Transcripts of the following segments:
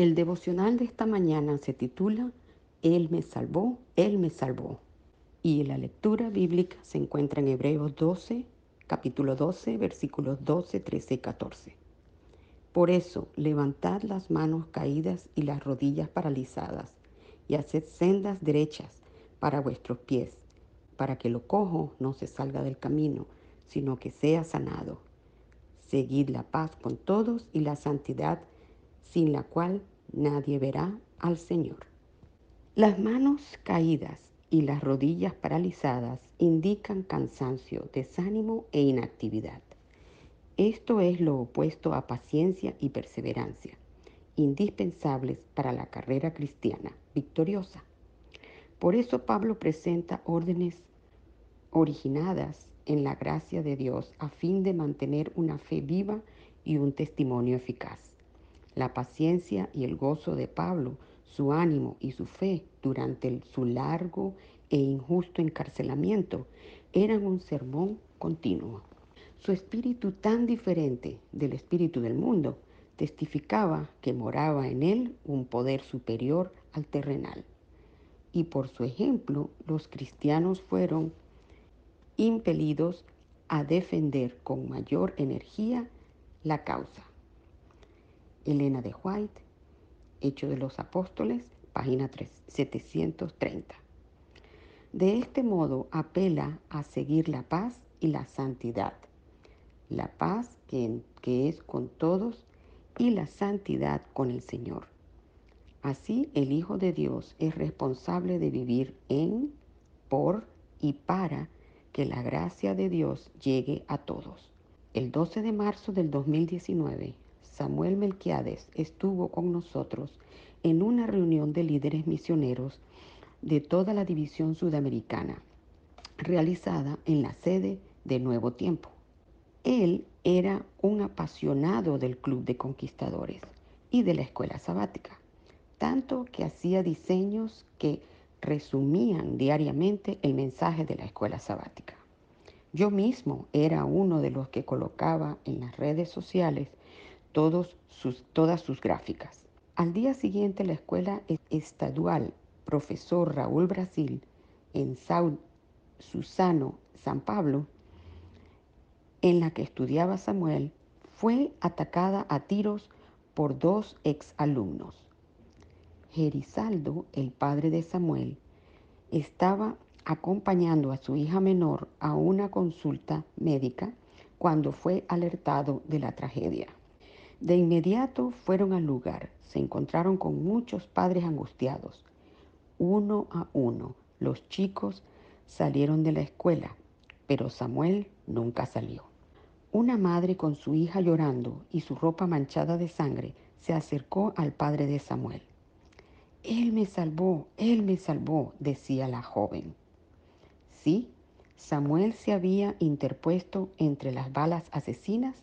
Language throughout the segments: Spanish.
El devocional de esta mañana se titula Él me salvó, Él me salvó. Y la lectura bíblica se encuentra en Hebreos 12, capítulo 12, versículos 12, 13 y 14. Por eso, levantad las manos caídas y las rodillas paralizadas, y haced sendas derechas para vuestros pies, para que lo cojo no se salga del camino, sino que sea sanado. Seguid la paz con todos y la santidad, sin la cual nadie verá al Señor. Las manos caídas y las rodillas paralizadas indican cansancio, desánimo e inactividad. Esto es lo opuesto a paciencia y perseverancia, indispensables para la carrera cristiana victoriosa. Por eso Pablo presenta órdenes originadas en la gracia de Dios a fin de mantener una fe viva y un testimonio eficaz. La paciencia y el gozo de Pablo su ánimo y su fe durante su largo e injusto encarcelamiento eran un sermón continuo. Su espíritu tan diferente del espíritu del mundo testificaba que moraba en él un poder superior al terrenal. Y por su ejemplo, los cristianos fueron impelidos a defender con mayor energía la causa. Elena de White Hechos de los Apóstoles, página 730. De este modo apela a seguir la paz y la santidad. La paz que, que es con todos y la santidad con el Señor. Así el Hijo de Dios es responsable de vivir en, por y para que la gracia de Dios llegue a todos. El 12 de marzo del 2019, Samuel Melquiades estuvo con nosotros en una reunión de líderes misioneros de toda la división sudamericana, realizada en la sede de Nuevo Tiempo. Él era un apasionado del Club de Conquistadores y de la Escuela Sabática, tanto que hacía diseños que resumían diariamente el mensaje de la Escuela Sabática. Yo mismo era uno de los que colocaba en las redes sociales todos sus, todas sus gráficas. Al día siguiente, la escuela estadual Profesor Raúl Brasil en Sao Susano, San Pablo, en la que estudiaba Samuel, fue atacada a tiros por dos exalumnos. Gerisaldo, el padre de Samuel, estaba acompañando a su hija menor a una consulta médica cuando fue alertado de la tragedia. De inmediato fueron al lugar. Se encontraron con muchos padres angustiados. Uno a uno, los chicos salieron de la escuela, pero Samuel nunca salió. Una madre con su hija llorando y su ropa manchada de sangre se acercó al padre de Samuel. Él me salvó, él me salvó, decía la joven. Sí, Samuel se había interpuesto entre las balas asesinas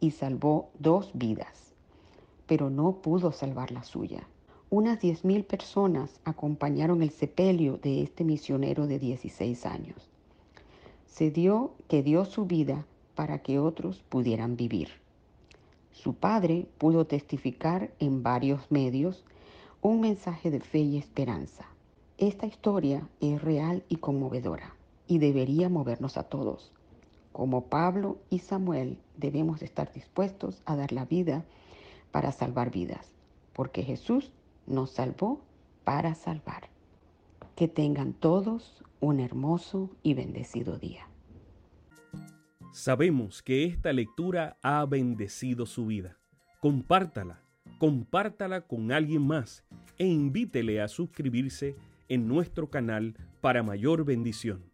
y salvó dos vidas, pero no pudo salvar la suya. Unas 10.000 personas acompañaron el sepelio de este misionero de 16 años. Se dio que dio su vida para que otros pudieran vivir. Su padre pudo testificar en varios medios un mensaje de fe y esperanza. Esta historia es real y conmovedora y debería movernos a todos Como Pablo y Samuel debemos estar dispuestos a dar la vida para salvar vidas, porque Jesús nos salvó para salvar. Que tengan todos un hermoso y bendecido día. Sabemos que esta lectura ha bendecido su vida. Compártala, compártala con alguien más e invítele a suscribirse en nuestro canal para mayor bendición.